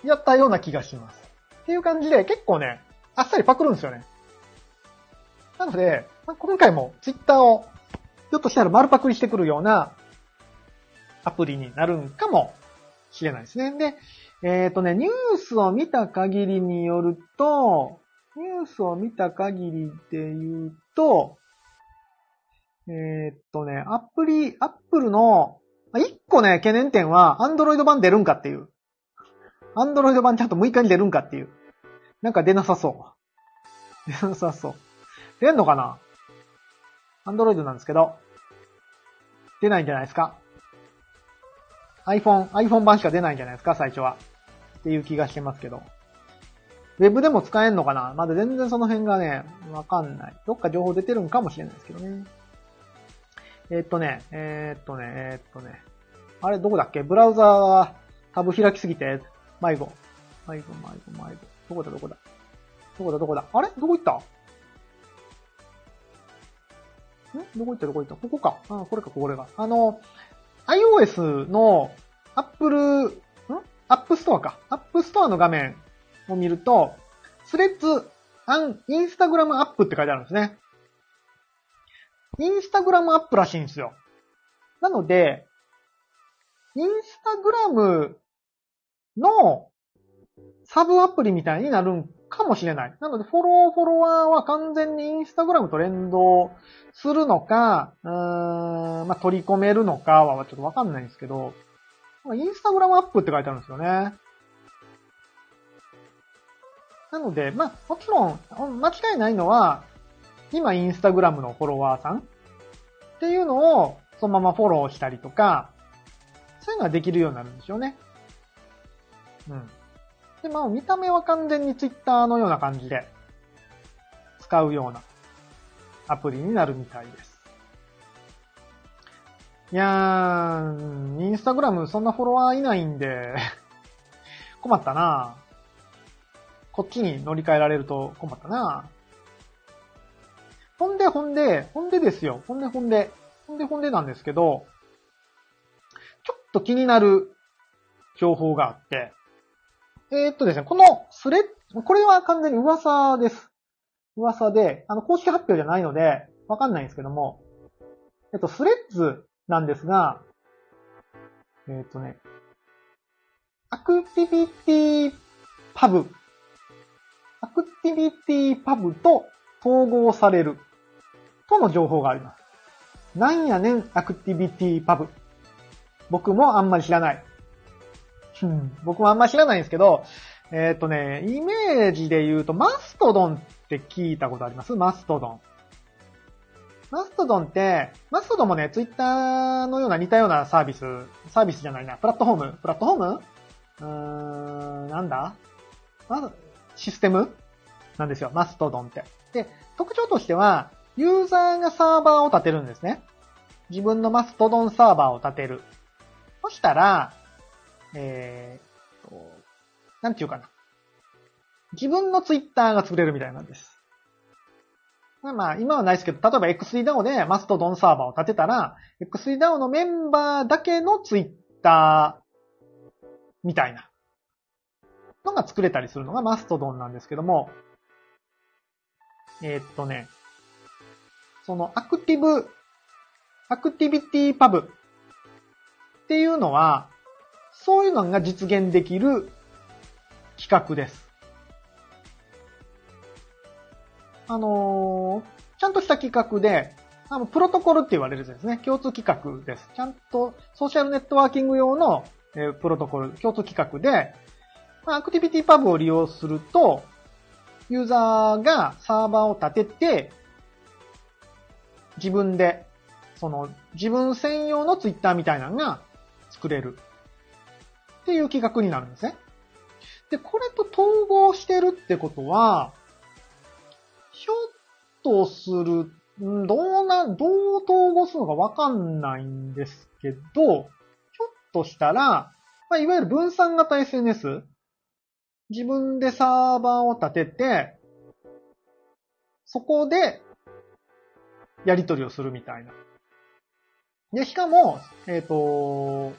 やったような気がします。っていう感じで、結構ね、あっさりパクるんですよね。なので、まあ、今回もツイッターを、ひょっとしたら丸パクリしてくるようなアプリになるんかもしれないですね。で、えっ、ー、とね、ニュースを見た限りによると、ニュースを見た限りで言うと、えっ、ー、とね、アプリ、アップルの、一個ね、懸念点は、アンドロイド版出るんかっていう。アンドロイド版ちゃんと6日に出るんかっていう。なんか出なさそう。出なさそう。出んのかな？アンドロイドなんですけど。出ないんじゃないですか ?iPhone、iPhone 版しか出ないんじゃないですか？最初は。っていう気がしてますけど。ウェブでも使えんのかな？まだ全然その辺がね、わかんない。どっか情報出てるんかもしれないですけどね。えー、っとね、えー、っとね、えー、っとね。あれ、どこだっけ？ブラウザーがタブ開きすぎて、迷子。迷子、迷子、迷子。どこだ、どこだ？どこだ、どこだ？あれ？どこ行った？ん？どこ行った、どこ行った？ここか。あ、これか、これが。あの、iOS の Apple、ん？App Store か。App Store の画面を見ると、スレッズ、アン、インスタグラムアップって書いてあるんですね。インスタグラムアップらしいんですよ。なので、インスタグラムのサブアプリみたいになるんかもしれない。なので、フォロー、フォロワーは完全にインスタグラムと連動するのか、うーん、まあ、取り込めるのかはちょっとわかんないんですけど、インスタグラムアップって書いてあるんですよね。なので、まあ、もちろん、間違いないのは、今インスタグラムのフォロワーさんっていうのをそのままフォローしたりとか、そういうのができるようになるんですよね。うん。で、まあ見た目は完全にツイッターのような感じで使うようなアプリになるみたいです。いやー、インスタグラムそんなフォロワーいないんで 困ったなこっちに乗り換えられると困ったなほんでほんで、ほんでですよ。ほんでほんで、ほんでほんでなんですけど、ちょっと気になる情報があって、えー、っとですね、このスレッ、これは完全に噂です。噂で、あの、公式発表じゃないので、わかんないんですけども、えっと、スレッズなんですが、えっとね、アクティビティパブ、アクティビティパブと統合されるとの情報があります。なんやねん、アクティビティパブ。僕もあんまり知らない。うん、僕もあんま知らないんですけど、えー、っとね、イメージで言うと、マストドンって聞いたことあります？マストドン。マストドンって、マストドンもね、ツイッターのような似たようなサービス、サービスじゃないな、プラットフォーム？プラットフォーム？うーん、なんだ？まず、システム？なんですよ、マストドンって。で、特徴としては、ユーザーがサーバーを立てるんですね。自分のマストドンサーバーを立てる。そしたら、えー、と、なんていうかな。自分のツイッターが作れるみたいなんです。まあ、今はないですけど、例えば X3DAO でマストドンサーバーを立てたら、X3DAO のメンバーだけのツイッターみたいなのが作れたりするのがマストドンなんですけども、えー、っとね、そのアクティブ、アクティビティパブっていうのは、そういうのが実現できる企画です。あのー、ちゃんとした企画で、あの、プロトコルって言われるんですね。共通企画です。ちゃんとソーシャルネットワーキング用の、え、プロトコル、共通企画で、まあ、アクティビティパブを利用すると、ユーザーがサーバーを立てて、自分で、その、自分専用のツイッターみたいなのが作れる。っていう企画になるんですね。で、これと統合してるってことは、ひょっとする、どうな、どう統合するのかわかんないんですけど、ひょっとしたら、まあ、いわゆる分散型 SNS、自分でサーバーを立てて、そこで、やり取りをするみたいな。で、しかも、えっ、と、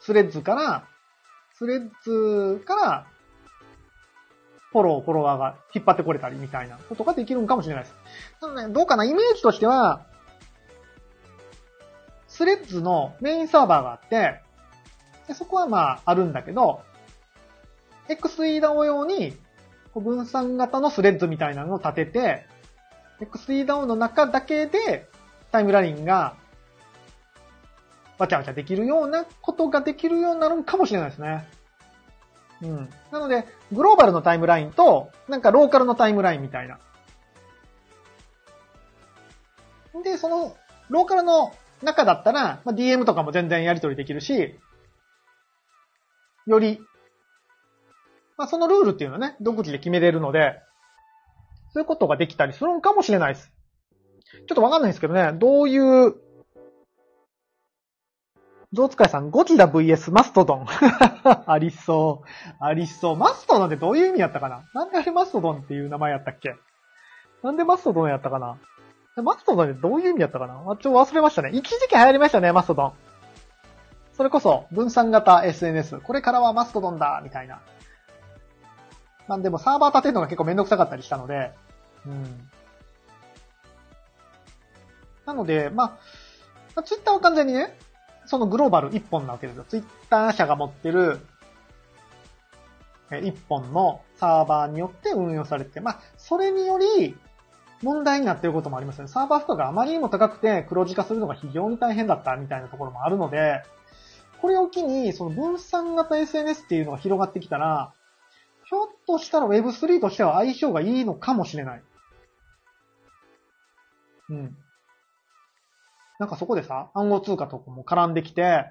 スレッズから、スレッズから、フォロー、フォロワーが引っ張ってこれたりみたいなことができるんかもしれないです。なので、どうかな？イメージとしては、スレッズのメインサーバーがあって、でそこはまあ、あるんだけど、XEDAO 用に、分散型のスレッズみたいなのを立てて、XEDAO の中だけでタイムラインがわちゃわちゃできるようなことができるようになるのかもしれないですね。うん。なので、グローバルのタイムラインと、なんかローカルのタイムラインみたいな。で、その、ローカルの中だったら、まあ、DM とかも全然やり取りできるし、より、まあ、そのルールっていうのはね、独自で決めれるので、そういうことができたりするのかもしれないです。ちょっとわかんないですけどね、どういう、ゾウ使いさん、ゴジラ VS マストドン。ありそう。ありそう。マストドンってどういう意味やったかな？なんであれマストドンっていう名前やったっけ？なんでマストドンやったかな？マストドンってどういう意味やったかな？あ、ちょ忘れましたね。一時期流行りましたね、マストドン。それこそ、分散型 SNS。これからはマストドンだみたいな。なんでもサーバー立てるのが結構めんどくさかったりしたので、うん。なので、まあ、ツイッターは完全にね、そのグローバル一本なわけですよ。ツイッター社が持ってる、え一本のサーバーによって運用されて、まあ、それにより、問題になっていることもありますよね。サーバー負荷があまりにも高くて黒字化するのが非常に大変だったみたいなところもあるので、これを機に、その分散型 SNS っていうのが広がってきたら、ひょっとしたら Web3 としては相性がいいのかもしれない。うん。なんかそこでさ、暗号通貨とかも絡んできて、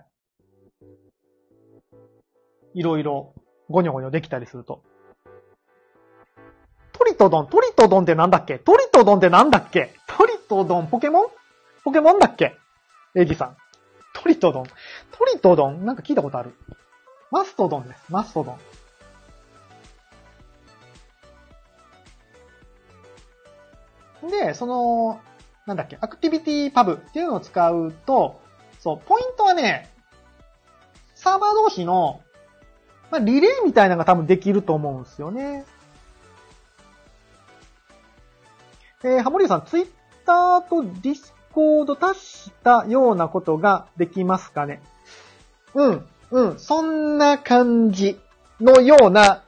いろいろゴニョゴニョできたりすると。トリトドン、トリトドンってなんだっけ？トリトドンってなんだっけ？トリトドン、ポケモン？ポケモンだっけ？エイジさん。トリトドン。トリトドンなんか聞いたことある？マストドンです。マストドン。で、その、なんだっけ、アクティビティパブっていうのを使うと、そう、ポイントはね、サーバー同士の、まあ、リレーみたいなのが多分できると思うんですよね。えー、ハモリさん、ツイッターとディスコード足したようなことができますかね？うん、うん、そんな感じのような、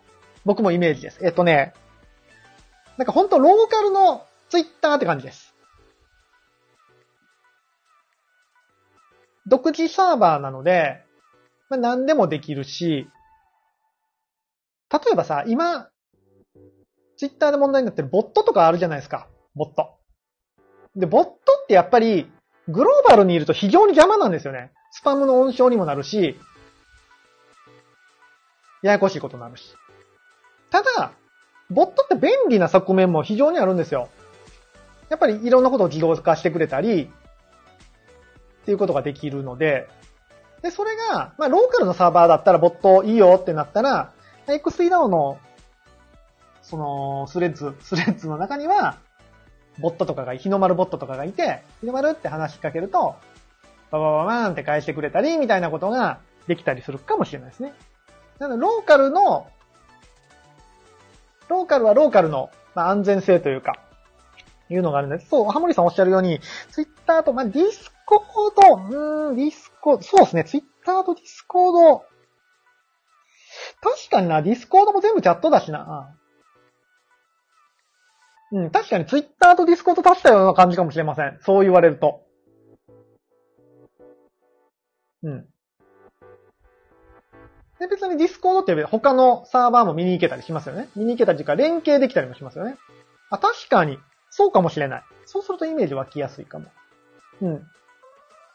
僕もイメージです。えっとね、なんかほんとローカルのツイッターって感じです。独自サーバーなので、まあ、何でもできるし、例えばさ、今、ツイッターで問題になってるボットとかあるじゃないですか。ボット。で、ボットってやっぱり、グローバルにいると非常に邪魔なんですよね。スパムの温床にもなるし、ややこしいことになるし。ただ、ボットって便利な側面も非常にあるんですよ。やっぱりいろんなことを自動化してくれたり、っていうことができるので、で、それが、まあ、ローカルのサーバーだったらボットいいよってなったら、XDAO の、その、スレッズ、スレッズの中には、ボットとかが、日の丸ボットとかがいて、日の丸って話しかけると、ババババーンって返してくれたり、みたいなことができたりするかもしれないですね。なので、ローカルの、ローカルはローカルの、まあ、安全性というか、いうのがあるんです。そう、ハモリさんおっしゃるように、ツイッターと、まあ、ディスコード、うん、ディスコード、そうですね、ツイッターとディスコード、確かにな、ディスコードも全部チャットだしな。うん、確かにツイッターとディスコード足したような感じかもしれません。そう言われると。うん。で、別にディスコードって他のサーバーも見に行けたりしますよね。見に行けたりというか連携できたりもしますよね。あ、確かに、そうかもしれない。そうするとイメージ湧きやすいかも。うん。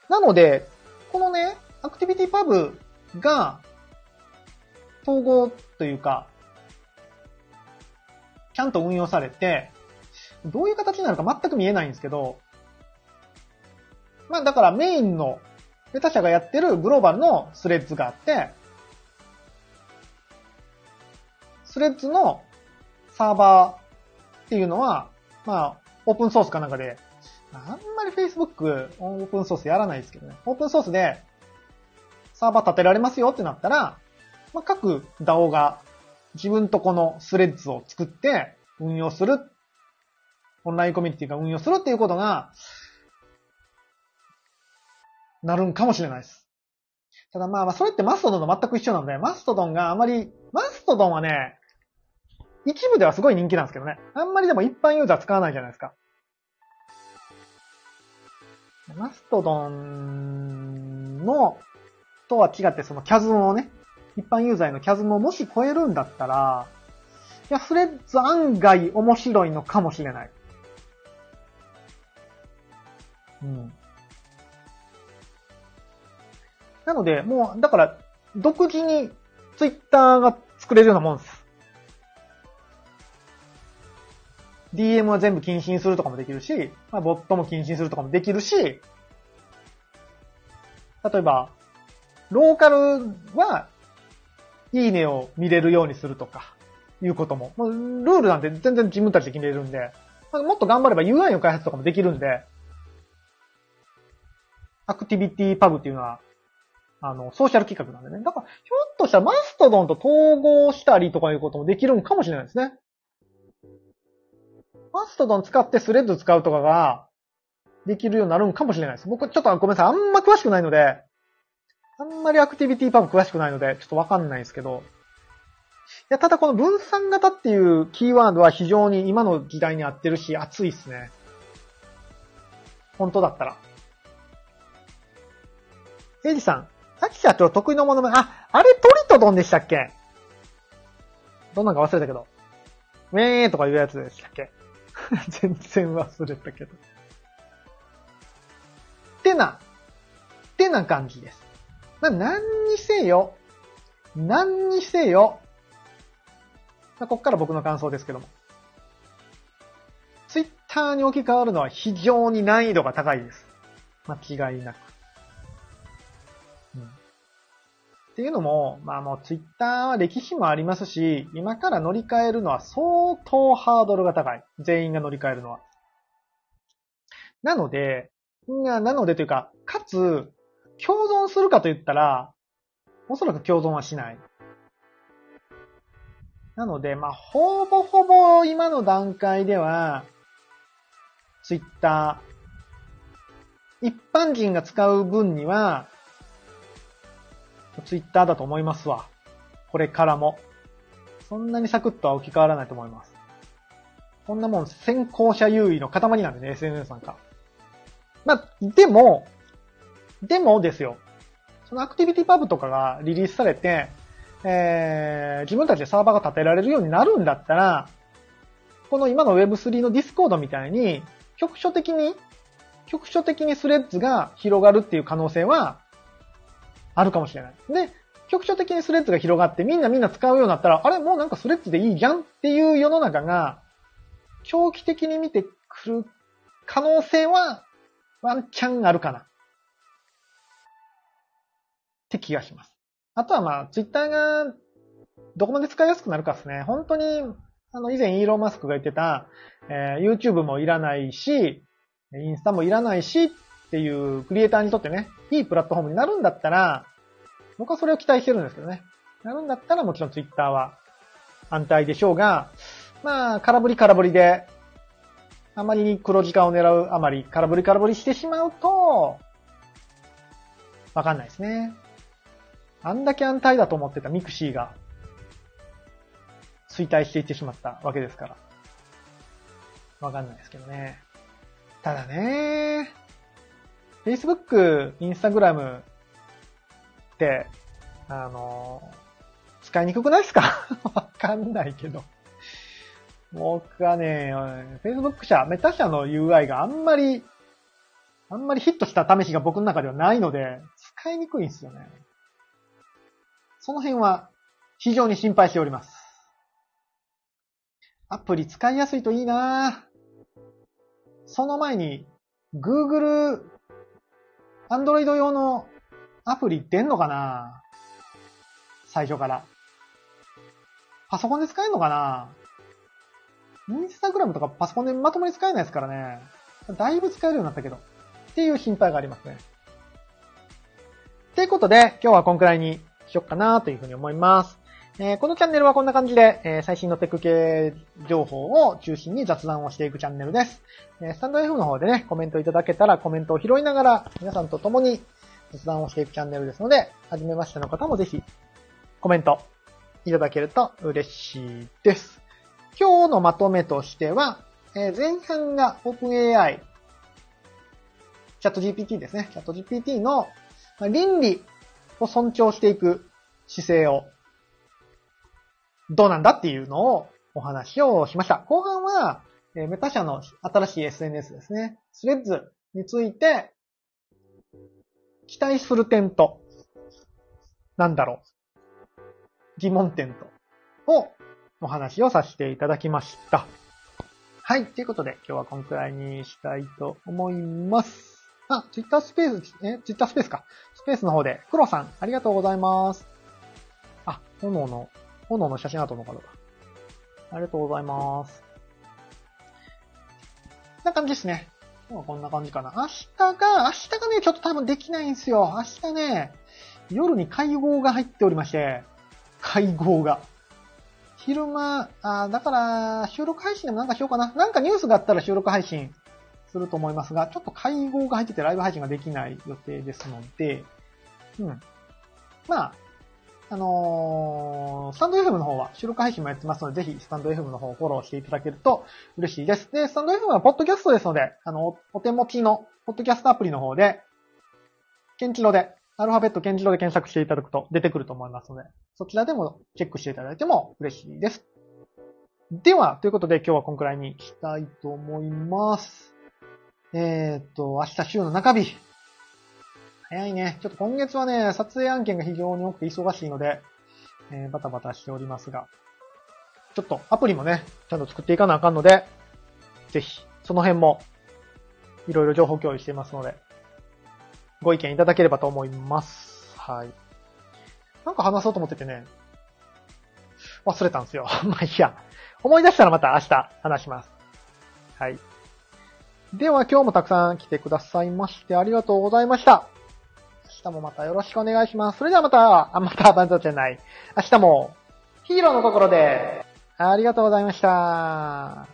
なので、このね、アクティビティパブが、統合というか、ちゃんと運用されて、どういう形になるか全く見えないんですけど、まあだからメインの、ベタ社がやってるグローバルのスレッズがあって、スレッズのサーバーっていうのは、まあ、オープンソースかなんかで、あんまり Facebook オープンソースやらないですけどね。オープンソースでサーバー立てられますよってなったら、まあ、各 DAO が自分とこのスレッズを作って運用する。オンラインコミュニティが運用するっていうことが、なるんかもしれないです。ただまあまあ、それってマストドンと全く一緒なので、マストドンがあまり、マストドンはね、一部ではすごい人気なんですけどね。あんまりでも一般ユーザー使わないじゃないですか。マストドンの、とは違ってそのキャズムをね、一般ユーザーのキャズムをもし超えるんだったら、いや、フレッズ案外面白いのかもしれない。うん。なので、もう、だから、独自にツイッターが作れるようなもんです。DM は全部禁止にするとかもできるし、まあ、ボットも禁止にするとかもできるし、例えば、ローカルは、いいねを見れるようにするとか、いうことも。まあ、ルールなんて全然自分たちで決めれるんで、まあ、もっと頑張れば UI の開発とかもできるんで、アクティビティパブっていうのは、あの、ソーシャル企画なんでね。だから、ひょっとしたらマストドンと統合したりとかいうこともできるんかもしれないですね。マストドン使ってスレッド使うとかができるようになるんかもしれないです。僕ちょっとごめんなさい。あんま詳しくないので、あんまりアクティビティパブ詳しくないので、ちょっとわかんないですけど。いや、ただこの分散型っていうキーワードは非常に今の時代に合ってるし、熱いっすね。本当だったら。エイジさん、さっき社長得意のものあ、あれトリトドンでしたっけ？どんなんか忘れたけど。ウェーとかいうやつでしたっけ？全然忘れたけど。ってな、ってな感じです。まあ、何にせよ、何にせよ、まあ、こっから僕の感想ですけども。ツイッターに置き換わるのは非常に難易度が高いです。間違いなく。っていうのも、まあもうツイッターは歴史もありますし、今から乗り換えるのは相当ハードルが高い。全員が乗り換えるのは。なので、なのでというか、かつ、共存するかと言ったら、おそらく共存はしない。なので、まあ、ほぼほぼ今の段階では、ツイッター、一般人が使う分には、ツイッターだと思いますわ。これからも。そんなにサクッとは置き換わらないと思います。こんなもん先行者優位の塊なんでね、SNS なんか。まあ、でも、でもですよ。その ActivityPub とかがリリースされて、えー、自分たちでサーバーが立てられるようになるんだったら、この今の Web3 のディスコードみたいに、局所的に、局所的にスレッズが広がるっていう可能性は、あるかもしれない。で、局所的にスレッズが広がってみんなみんな使うようになったら、あれもうなんかスレッズでいいじゃんっていう世の中が、長期的に見てくる可能性は、ワンチャンあるかな。って気がします。あとはまあ、ツイッターがどこまで使いやすくなるかですね。本当に、あの、以前イーロン・マスクが言ってた、えー、YouTube もいらないし、インスタもいらないしっっていうクリエイターにとってね、いいプラットフォームになるんだったら、僕はそれを期待してるんですけどね。なるんだったらもちろん Twitter は安泰でしょうが、まあ、空振り空振りで、あまりに黒字化を狙うあまり空振り空振りしてしまうと、わかんないですね。あんだけ安泰だと思ってたミクシーが、衰退していってしまったわけですから。わかんないですけどね。ただね、Facebook、Instagram って、あの、使いにくくないですか？わかんないけど。僕はね、Facebook 社、メタ社の UI があんまり、あんまりヒットした試しが僕の中ではないので、使いにくいんですよね。その辺は非常に心配しております。アプリ使いやすいといいなその前に、Google、アンドロイド用のアプリってんのかな？最初から。パソコンで使えるのかな？インスタグラムとかパソコンでまともに使えないですからね。だいぶ使えるようになったけど。っていう心配がありますね。ていうことで、今日はこんくらいにしよっかなというふうに思います。えー、このチャンネルはこんな感じで、えー、最新のテック系情報を中心に雑談をしていくチャンネルです。えー、スタンド F の方でね、コメントいただけたらコメントを拾いながら皆さんと共に雑談をしていくチャンネルですので、はじめましての方もぜひコメントいただけると嬉しいです。今日のまとめとしては、えー、前半が OpenAI、チャット GPT ですね。チャット GPT の倫理を尊重していく姿勢をどうなんだっていうのをお話をしました。後半は、えメタ社の新しい SNS ですね。スレッズについて、期待する点と、なんだろう。疑問点と、をお話をさせていただきました。はい。ということで、今日はこのくらいにしたいと思います。あ、ツイッタースペース、え、ツイッタースペースか。スペースの方で、黒さん、ありがとうございます。あ、炎の炎の写真アートの方だ。ありがとうございます。こんな感じですね。今日はこんな感じかな。明日が、明日がね、ちょっと多分できないんですよ。明日ね、夜に会合が入っておりまして、会合が。昼間、あだから、収録配信でもなんかしようかな。なんかニュースがあったら収録配信すると思いますが、ちょっと会合が入っててライブ配信ができない予定ですので、うん。まあ、あのー、スタンド FM の方は収録配信もやってますので、ぜひスタンド FM の方をフォローしていただけると嬉しいです。で、スタンド FM はポッドキャストですので、あの、お手持ちのポッドキャストアプリの方で、ケンチロで、アルファベットケンチロで検索していただくと出てくると思いますので、そちらでもチェックしていただいても嬉しいです。では、ということで今日はこんくらいにしたいと思います。えー、っと、明日週の中日、早いね。ちょっと今月はね、撮影案件が非常に多くて忙しいので、えー、バタバタしておりますが、ちょっとアプリもね、ちゃんと作っていかなあかんので、ぜひ、その辺も、いろいろ情報共有していますので、ご意見いただければと思います。はい。なんか話そうと思っててね、忘れたんですよ。まあいいや。思い出したらまた明日話します。はい。では今日もたくさん来てくださいましてありがとうございました。明日もまたよろしくお願いします。それではまた、あ、またバンザじゃない。明日もヒーローの心で、ありがとうございました。